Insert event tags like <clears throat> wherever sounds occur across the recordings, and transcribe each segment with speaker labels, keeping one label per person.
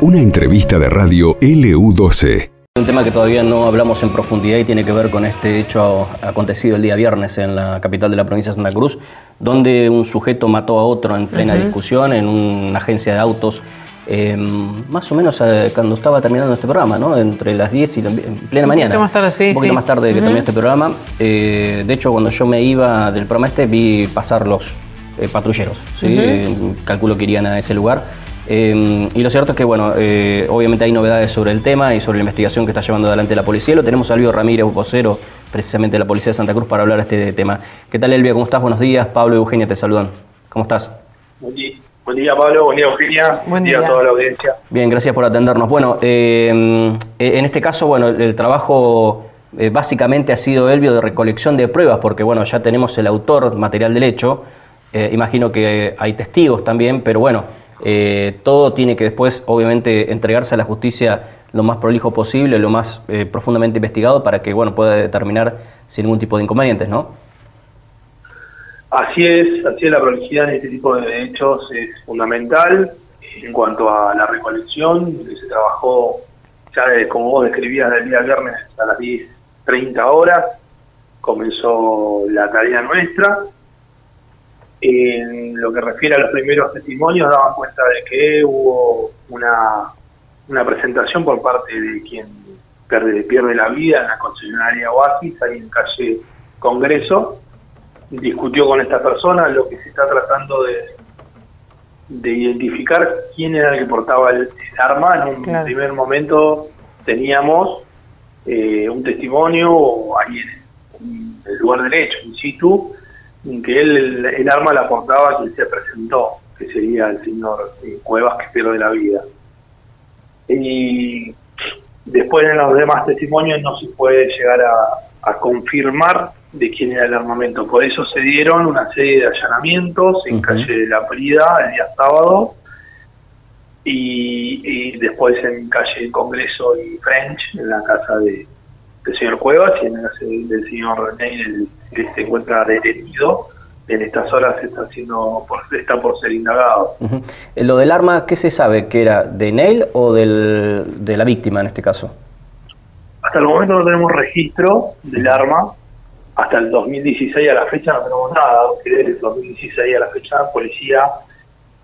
Speaker 1: Una entrevista de radio LU12.
Speaker 2: Un tema que todavía no hablamos en profundidad y tiene que ver con este hecho acontecido el día viernes en la capital de la provincia de Santa Cruz, donde un sujeto mató a otro en plena discusión en una agencia de autos, eh, más o menos eh, cuando estaba terminando este programa, ¿no? entre las 10 y la, en plena mañana.
Speaker 3: poquito más tarde, sí,
Speaker 2: Un poquito
Speaker 3: sí.
Speaker 2: más tarde que terminó este programa. Eh, de hecho, cuando yo me iba del programa este, vi pasar los eh, patrulleros. ¿sí? Eh, calculo que irían a ese lugar. Eh, y lo cierto es que, bueno, eh, obviamente hay novedades sobre el tema y sobre la investigación que está llevando adelante la policía. Lo tenemos a Elvio Ramírez, vocero precisamente de la Policía de Santa Cruz, para hablar de este tema. ¿Qué tal, Elvia? ¿Cómo estás? Buenos días. Pablo y Eugenia te saludan. ¿Cómo estás?
Speaker 4: Buen día, buen día, Pablo, buen día Eugenia,
Speaker 3: Buen
Speaker 4: día
Speaker 3: día.
Speaker 4: a toda la audiencia.
Speaker 2: Bien, gracias por atendernos. Bueno, eh, en este caso, bueno, el, el trabajo eh, básicamente ha sido, Elvio, de recolección de pruebas, porque, bueno, ya tenemos el autor material del hecho. Eh, imagino que hay testigos también, pero bueno, eh, todo tiene que después, obviamente, entregarse a la justicia lo más prolijo posible, lo más eh, profundamente investigado, para que, bueno, pueda determinar sin ningún tipo de inconvenientes, ¿no?
Speaker 4: Así es, así es la prolijidad en este tipo de hechos es fundamental en cuanto a la recolección, se trabajó ya de- como vos describías del día viernes a las 10.30 horas, comenzó la tarea nuestra. En lo que refiere a los primeros testimonios, daban cuenta de que hubo una, una presentación por parte de quien pierde, pierde la vida en la concesionaria Oasis, ahí en calle Congreso, discutió con esta persona, lo que se está tratando de, de identificar quién era el que portaba el, el arma. En un
Speaker 3: Claro.
Speaker 4: primer momento teníamos eh, un testimonio ahí en, en el lugar del hecho, in situ, que él el, el arma la portaba quien se presentó, que sería el señor eh, Cuevas que pierde la vida. Y después en los demás testimonios no se puede llegar a, a confirmar de quién era el armamento. Por eso se dieron una serie de allanamientos en calle de la Prida el día sábado y, y después en calle Congreso y French, en la casa de, del señor Cuevas y en casa del señor Neil, que se encuentra detenido. En estas horas está, siendo por, está por ser indagado.
Speaker 2: Eh, Lo del arma, ¿qué se sabe? ¿Que era de Neil o del, de la víctima en este caso?
Speaker 4: Hasta el momento no tenemos registro del arma. Hasta el 2016 a la fecha no tenemos nada. Desde el 2016 a la fecha la policía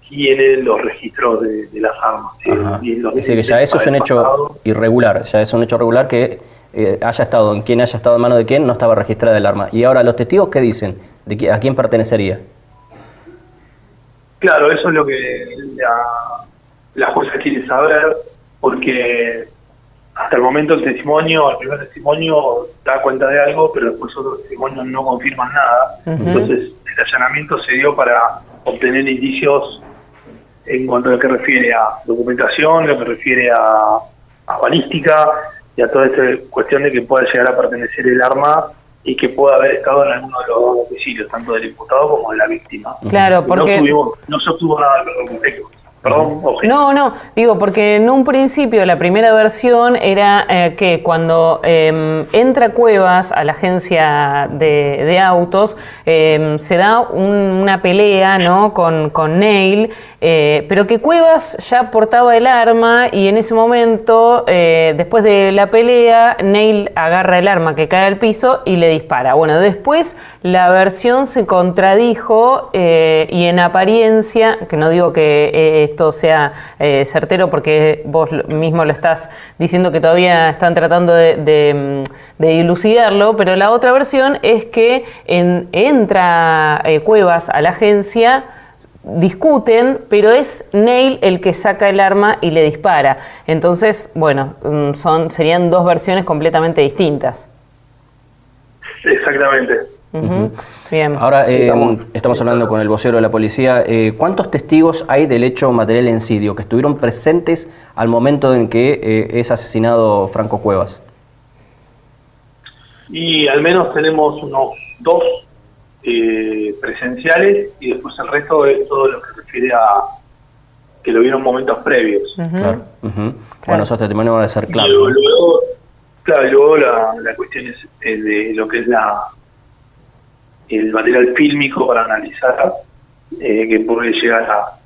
Speaker 4: tiene los registros de, de las armas. el
Speaker 2: Es decir, que ya
Speaker 4: 2016
Speaker 2: eso es un
Speaker 4: el
Speaker 2: hecho irregular, ya es un hecho regular que eh, haya estado, en quien haya estado en mano de quién, no estaba registrada el arma. Y ahora, ¿los testigos qué dicen? ¿De qui- ¿A quién pertenecería?
Speaker 4: Claro, eso es lo que la, la jueza quiere saber, porque hasta el momento el testimonio, el primer testimonio da cuenta de algo, pero después otros testimonios no confirman nada. Entonces, el allanamiento se dio para obtener indicios en cuanto a lo que refiere a documentación, lo que refiere a, a balística y a toda esta cuestión de que pueda llegar a pertenecer el arma y que pueda haber estado en alguno de los dos domicilios, tanto del imputado como de la víctima.
Speaker 3: Claro, porque...
Speaker 4: No, tuvimos, no se obtuvo nada al respecto. Perdón.
Speaker 3: No, no, digo, porque en un principio la primera versión era eh, que cuando eh, entra Cuevas a la agencia de, de autos, eh, se da un- una pelea ¿no? con, con Neil, eh, pero que Cuevas ya portaba el arma y en ese momento, eh, después de la pelea, Neil agarra el arma que cae al piso y le dispara. Bueno, después la versión se contradijo eh, y en apariencia, que no digo que eh, esto sea eh, certero porque vos mismo lo estás diciendo que todavía están tratando de, de, mm, dilucidarlo, pero la otra versión es que en- entra eh, Cuevas a la agencia, discuten, pero es Neil el que saca el arma y le dispara. Entonces, bueno, mm, son, serían dos versiones completamente distintas.
Speaker 4: Exactamente.
Speaker 3: Bien.
Speaker 2: Ahora, eh,
Speaker 4: Estamos-
Speaker 2: estamos hablando con el vocero de la policía. Eh, ¿Cuántos testigos hay del hecho material encidio que estuvieron presentes al momento en que eh, es asesinado Franco Cuevas?
Speaker 4: Y al menos tenemos unos dos eh, presenciales y después el resto es todo lo que refiere a que lo vieron momentos previos.
Speaker 2: Claro. Ujú. Bueno, esos testimonios van a ser
Speaker 4: luego, luego- claro, luego la, la cuestión es eh, de lo que es la el material fílmico para analizar, eh, que puede llegar a,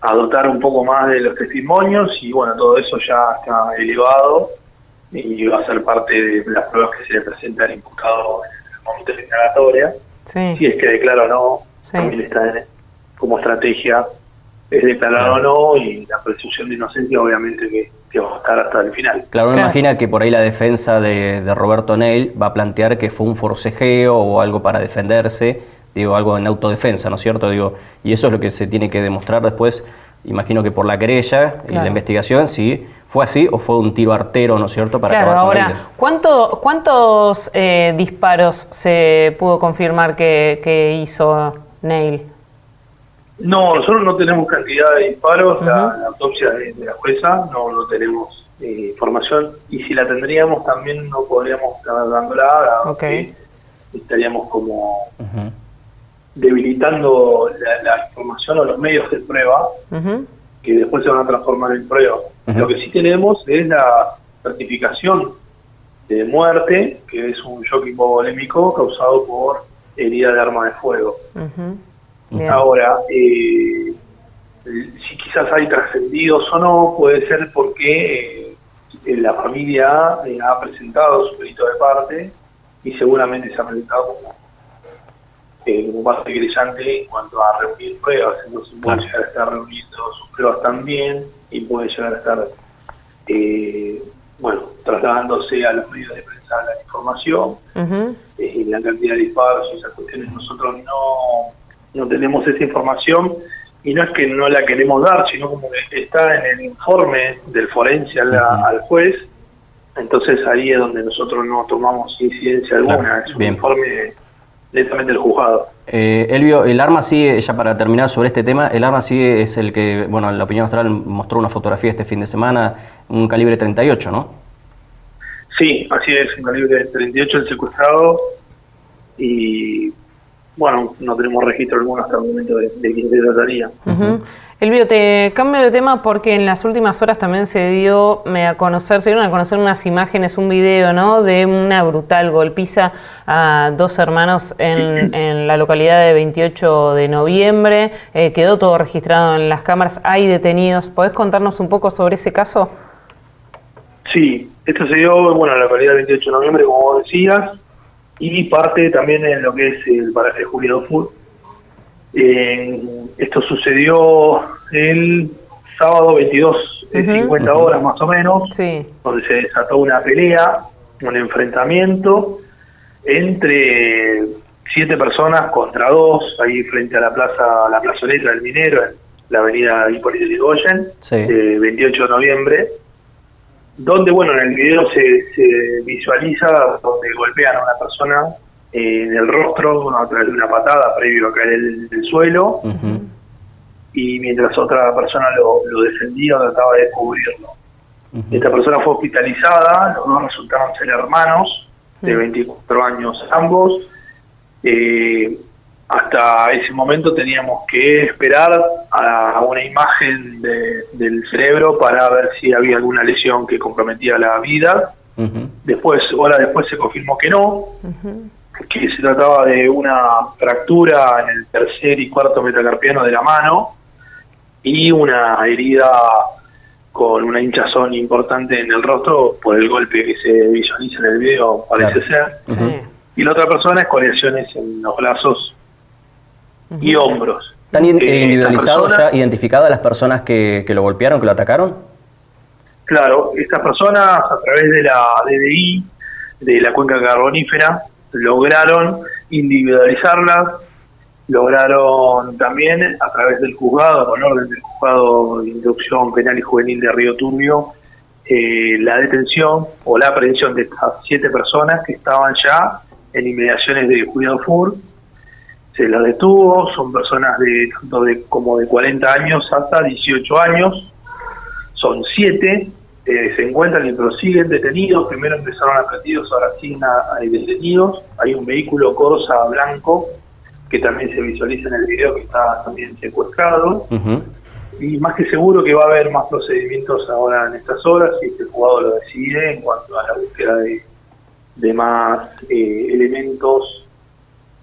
Speaker 4: a dotar un poco más de los testimonios y bueno, todo eso ya está elevado y va a ser parte de las pruebas que se le presenta al imputado en el momento de declaratoria.
Speaker 3: Sí.
Speaker 4: Si es que declara o no,
Speaker 3: Sí.
Speaker 4: también está en- como estrategia, es declarar o no y la presunción de inocencia obviamente que, que va a estar hasta el final.
Speaker 2: Claro, uno
Speaker 3: Claro.
Speaker 2: imagina que por ahí la defensa de, de Roberto Neil va a plantear que fue un forcejeo o algo para defenderse, digo, algo en autodefensa, ¿no es cierto? Digo, y eso es lo que se tiene que demostrar después, imagino que por la querella y la investigación, si fue así o fue un tiro artero, ¿no es cierto? Para
Speaker 3: Claro, ahora,
Speaker 2: ellos.
Speaker 3: ¿cuánto, ¿cuántos eh, disparos se pudo confirmar que, que hizo Neil?
Speaker 4: No, nosotros no tenemos cantidad de disparos, la, autopsia de, de la jueza, no, no tenemos eh, información y si la tendríamos también no podríamos estar dándola, dado
Speaker 3: Ok.
Speaker 4: que estaríamos como debilitando la, la información o los medios de prueba que después se van a transformar en prueba. Lo que sí tenemos es la certificación de muerte, que es un shock hipovolémico causado por herida de arma de fuego.
Speaker 3: Bien.
Speaker 4: Ahora, eh, si quizás hay trascendidos o no, puede ser porque eh, la familia eh, ha presentado su delito de parte y seguramente se ha presentado como, eh, parte creyente en cuanto a reunir pruebas. Entonces puede
Speaker 2: Claro.
Speaker 4: llegar a estar reuniendo sus pruebas también y puede llegar a estar, eh, bueno, trasladándose a los medios de prensa la información eh, la cantidad de disparos y esas cuestiones nosotros no, no tenemos esa información y no es que no la queremos dar, sino como que está en el informe del forense al, juez, entonces ahí es donde nosotros no tomamos incidencia alguna,
Speaker 2: Claro,
Speaker 4: es un
Speaker 2: bien.
Speaker 4: informe netamente del juzgado.
Speaker 2: Eh, Elvio, el arma sigue, ya para terminar sobre este tema, el arma sigue es el que, bueno, la opinión austral mostró una fotografía este fin de semana, un calibre 38, ¿no?
Speaker 4: Sí, así es, un calibre 38 el secuestrado y bueno, no tenemos registro alguno hasta el momento de, de quién se trataría.
Speaker 3: Elvio, te cambio de tema porque en las últimas horas también se dio me a conocer, se dieron a conocer unas imágenes, un video, ¿no? De una brutal golpiza a dos hermanos en, <clears throat> en la localidad de 28 de noviembre. Eh, quedó todo registrado en las cámaras. Hay detenidos. ¿Podés contarnos un poco sobre ese caso?
Speaker 4: Sí, esto se dio bueno, en la localidad del 28 de noviembre, como vos decías, y parte también en lo que es el paraje Julio Food. Eh, esto sucedió el sábado 22, de
Speaker 3: Ujú.
Speaker 4: 50 horas más o menos,
Speaker 3: Sí.
Speaker 4: donde se desató una pelea, un enfrentamiento entre siete personas contra dos, ahí frente a la plaza, la plazoleta del Minero, en la avenida Hipólito Yrigoyen,
Speaker 2: Sí.
Speaker 4: eh, 28 de noviembre, donde, bueno, en el video se, se visualiza donde golpean a una persona eh, en el rostro bueno, a través de una patada previo a caer del, del suelo, y mientras otra persona lo, lo defendía o trataba de cubrirlo.
Speaker 2: Ujú.
Speaker 4: Esta persona fue hospitalizada, los dos resultaron ser hermanos, de
Speaker 3: Mm.
Speaker 4: 24 años ambos. Eh, hasta ese momento teníamos que esperar a una imagen de- del cerebro para ver si había alguna lesión que comprometía la vida.
Speaker 2: Ujú.
Speaker 4: Después, horas después se confirmó que no, que se trataba de una fractura en el tercer y cuarto metacarpiano de la mano y una herida con una hinchazón importante en el rostro por el golpe que se visualiza en el video, parece
Speaker 2: Claro.
Speaker 4: ser. Y la otra persona es con lesiones en los brazos y hombros.
Speaker 2: ¿Están
Speaker 4: Eh,
Speaker 2: individualizados ya, identificadas las personas que, que lo golpearon, que lo atacaron?
Speaker 4: Claro, estas personas a través de la DDI, de la cuenca carbonífera, lograron individualizarlas, lograron también a través del juzgado, con orden del juzgado de instrucción penal y juvenil de Río Turbio, eh, la detención o la aprehensión de estas siete personas que estaban ya en inmediaciones de Cuidado FUR. Se las detuvo, son personas de tanto de como de 40 años hasta 18 años, son siete, eh, se encuentran y prosiguen detenidos, primero empezaron aprendidos, ahora siguen a- hay detenidos, hay un vehículo Corsa blanco que también se visualiza en el video que está también secuestrado, y más que seguro que va a haber más procedimientos ahora en estas horas, si este jugador lo decide, en cuanto a la búsqueda de, de más eh, elementos.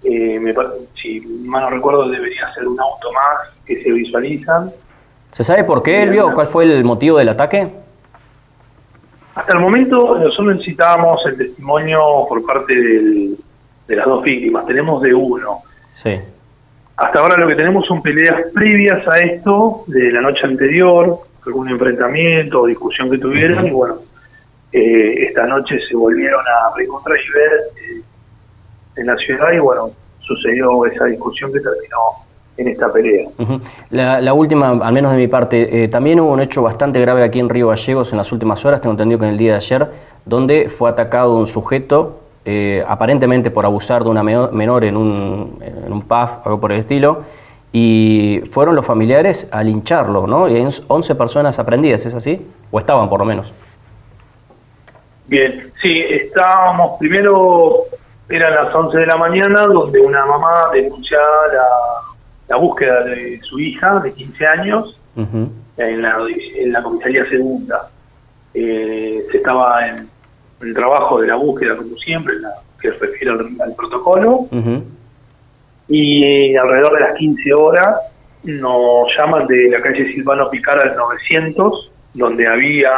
Speaker 4: Eh, me si mal no recuerdo, debería ser un auto más que se visualizan
Speaker 2: ¿Se sabe por qué, Elvio? ¿Cuál fue el motivo del ataque?
Speaker 4: Hasta el momento nosotros necesitábamos el testimonio por parte del, de las dos víctimas. Tenemos de uno.
Speaker 2: Sí.
Speaker 4: Hasta ahora lo que tenemos son peleas previas a esto, de la noche anterior, algún enfrentamiento o discusión que tuvieron, y bueno, eh, esta noche se volvieron a reencontrar y ver eh, en la ciudad, y bueno, sucedió esa discusión que terminó en esta pelea.
Speaker 2: la, última, al menos de mi parte, eh, también hubo un hecho bastante grave aquí en Río Gallegos en las últimas horas, tengo entendido que en el día de ayer, donde fue atacado un sujeto eh, aparentemente por abusar de una menor en un, en un pub, algo por el estilo, y fueron los familiares a lincharlo, ¿no? Y hay 11 personas aprendidas, ¿es así? O estaban por lo menos.
Speaker 4: Bien, sí, estábamos, primero eran las 11 de la mañana, donde una mamá denuncia la, búsqueda de su hija de 15 años en, la, en la comisaría segunda. Eh, se estaba en el trabajo de la búsqueda, como siempre, la, que refiere al, protocolo. Y alrededor de las 15 horas nos llaman de la calle Silvano Picar al 900, donde había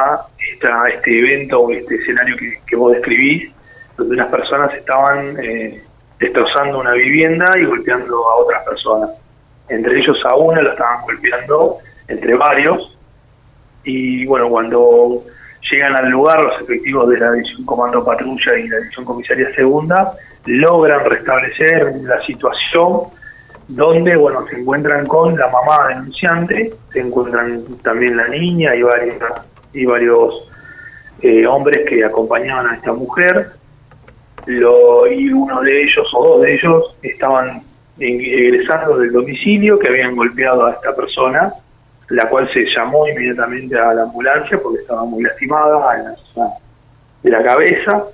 Speaker 4: esta, este evento o este escenario que, vos describís, donde unas personas estaban eh, destrozando una vivienda y golpeando a otras personas. Entre ellos a una la estaban golpeando, entre varios. Y bueno, cuando llegan al lugar los efectivos de la División Comando Patrulla y la División Comisaría Segunda, logran restablecer la situación donde bueno se encuentran con la mamá denunciante, se encuentran también la niña y varios, y varios eh, hombres que acompañaban a esta mujer, lo, y uno de ellos o dos de ellos estaban egresando del domicilio que habían golpeado a esta persona la cual se llamó inmediatamente a la ambulancia porque estaba muy lastimada en la de la cabeza,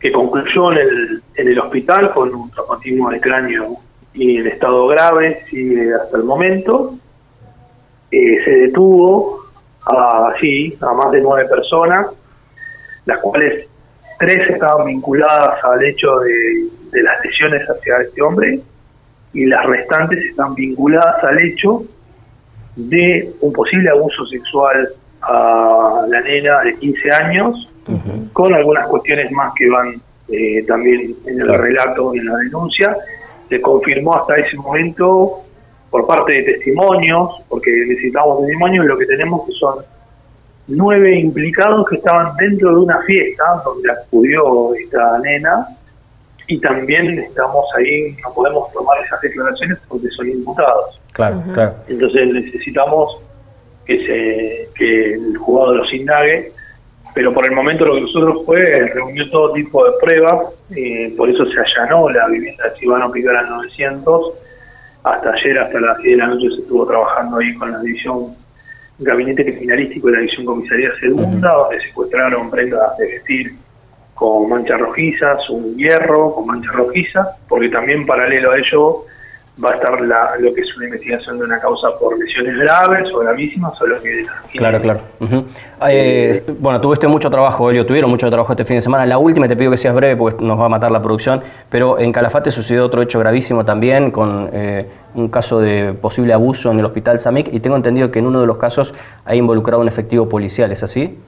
Speaker 4: que concluyó en el, en el hospital con un traumatismo de cráneo y en estado grave, sigue hasta el momento. Eh, se detuvo a, a más de nueve personas, las cuales tres estaban vinculadas al hecho de, de las lesiones hacia este hombre y las restantes están vinculadas al hecho de un posible abuso sexual a la nena de 15 años, con algunas cuestiones más que van eh, también en el relato y en la denuncia. Se confirmó hasta ese momento por parte de testimonios, porque necesitamos testimonios, lo que tenemos que son nueve implicados que estaban dentro de una fiesta donde acudió esta nena y también estamos ahí, no podemos tomar esas declaraciones porque son imputados.
Speaker 2: Claro, claro.
Speaker 4: Entonces necesitamos que, se, que el juzgado los indague, pero por el momento lo que nosotros fue reunió todo tipo de pruebas, eh, por eso se allanó la vivienda de Silvano Picar al 900, hasta ayer, hasta las 10 de la noche se estuvo trabajando ahí con la división gabinete criminalístico de la división comisaría segunda, donde secuestraron prendas de vestir con manchas rojizas, un hierro con manchas rojizas, porque también paralelo a ello va a estar la, lo que es una investigación de una causa por lesiones graves o gravísimas o lo que...
Speaker 2: Claro, claro. Eh, bueno, tuviste mucho trabajo, Elio, tuvieron mucho trabajo este fin de semana. La última, te pido que seas breve porque nos va a matar la producción, pero en Calafate sucedió otro hecho gravísimo también con eh, un caso de posible abuso en el hospital SAMIC y tengo entendido que en uno de los casos ha involucrado un efectivo policial, ¿es así?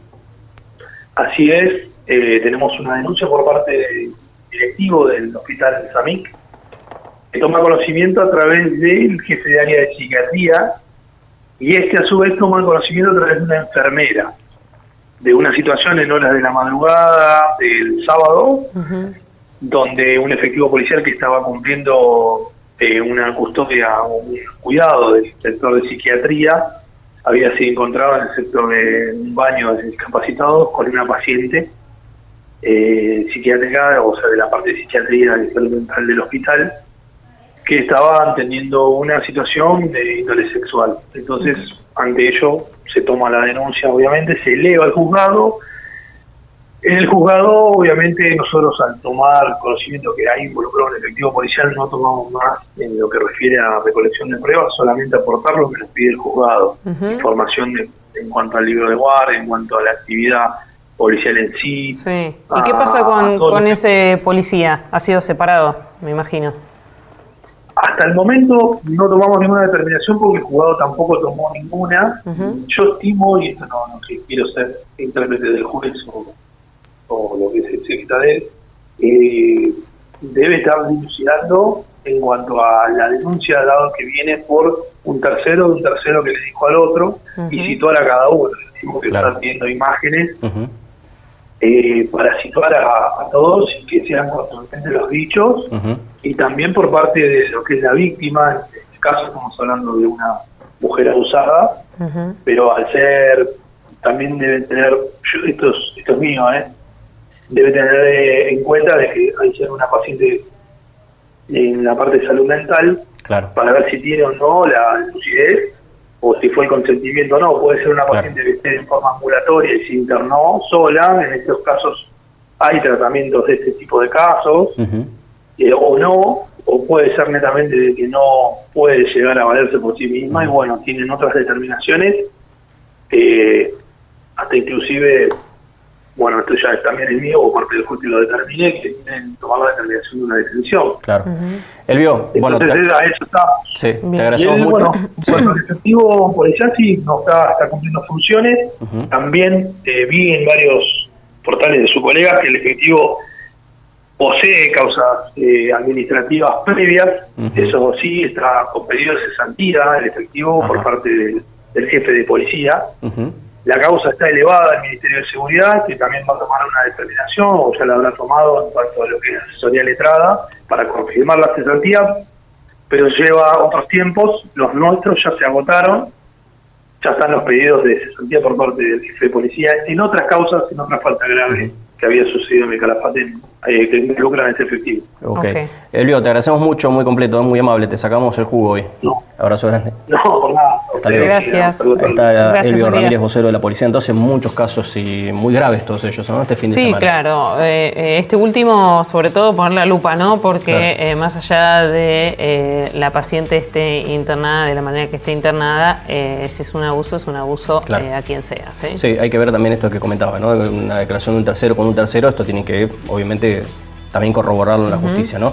Speaker 4: Así es, eh, tenemos una denuncia por parte del directivo del hospital SAMIC, toma conocimiento a través del jefe de área de psiquiatría, y este a su vez toma conocimiento a través de una enfermera, de una situación en horas de la madrugada del sábado, donde un efectivo policial que estaba cumpliendo eh, una custodia o un cuidado del sector de psiquiatría, había sido encontrado en el sector de un baño de discapacitados con una paciente eh, psiquiátrica, o sea, de la parte de psiquiatría mental del hospital, que estaban teniendo una situación de índole sexual. Entonces, ante ello, se toma la denuncia, obviamente, se eleva al juzgado. En el juzgado, obviamente, nosotros al tomar conocimiento que hay involucrado un efectivo policial, no tomamos más en lo que refiere a recolección de pruebas, solamente aportar lo que nos pide el juzgado. Información en cuanto al libro de guardia, en cuanto a la actividad policial en sí.
Speaker 3: Sí. ¿Y qué pasa con, con ese policía? ¿Ha sido separado, me imagino?
Speaker 4: Hasta el momento no tomamos ninguna determinación porque el juzgado tampoco tomó ninguna. Yo estimo, y esto no, no quiero ser intérprete del juez o, lo que se necesita de él, eh, debe estar dilucidando en cuanto a la denuncia dado que viene por un tercero de un tercero que le dijo al otro y situar a cada uno. Decimos que están viendo imágenes eh, para situar a, todos y que sean contundentes los dichos y también por parte de lo que es la víctima, en este caso estamos hablando de una mujer abusada, pero al ser, también deben tener, esto, es, esto es mío, ¿eh? debe tener eh, en cuenta de que hay ser una paciente en la parte de salud mental para ver si tiene o no la lucidez o si fue el consentimiento o no. Puede ser una paciente que esté en forma ambulatoria y se internó sola. En estos casos hay tratamientos de este tipo de casos, eh, o no, o puede ser netamente de que no puede llegar a valerse por sí misma y bueno, tienen otras determinaciones, eh, hasta inclusive bueno, esto ya también es mío, o parte del juez que lo determine, que tienen tomar la determinación de una detención.
Speaker 2: Claro. Elvio, bueno,
Speaker 4: te... eso está.
Speaker 2: Sí, te agradecemos mucho.
Speaker 4: Bueno, el efectivo policial sí no está, está cumpliendo funciones. También eh, vi en varios portales de su colega que el efectivo posee causas eh, administrativas previas. Eso sí, está con pedido de cesantía el efectivo por parte del, del jefe de policía. La causa está elevada al Ministerio de Seguridad, que también va a tomar una determinación, o ya la habrá tomado en cuanto a lo que es asesoría letrada, para confirmar la cesantía, pero lleva otros tiempos, los nuestros ya se agotaron, ya están los pedidos de cesantía por parte del jefe de policía en otras causas, en otras faltas graves que había sucedido en el Calafate eh, que involucran ese efectivo.
Speaker 2: Ok. Elvio, te agradecemos mucho, muy completo, muy amable. Te sacamos el jugo hoy.
Speaker 4: No.
Speaker 2: Abrazo grande.
Speaker 4: No, por nada.
Speaker 3: Gracias.
Speaker 2: está Elvio Ramírez, vocero de la policía. Entonces, muchos casos y muy graves todos ellos, ¿no? Este fin de
Speaker 3: sí,
Speaker 2: semana.
Speaker 3: Sí, claro. Eh, eh, este último, sobre todo, poner la lupa, ¿no? Porque más allá de la paciente esté internada de la manera que esté internada, si es un abuso, es un abuso a quien sea. ¿sí?
Speaker 2: ¿sí? hay que ver también esto que comentaba, ¿no? Una declaración de un tercero con un tercero, esto tiene que, obviamente, también corroborarlo en la justicia, ¿no?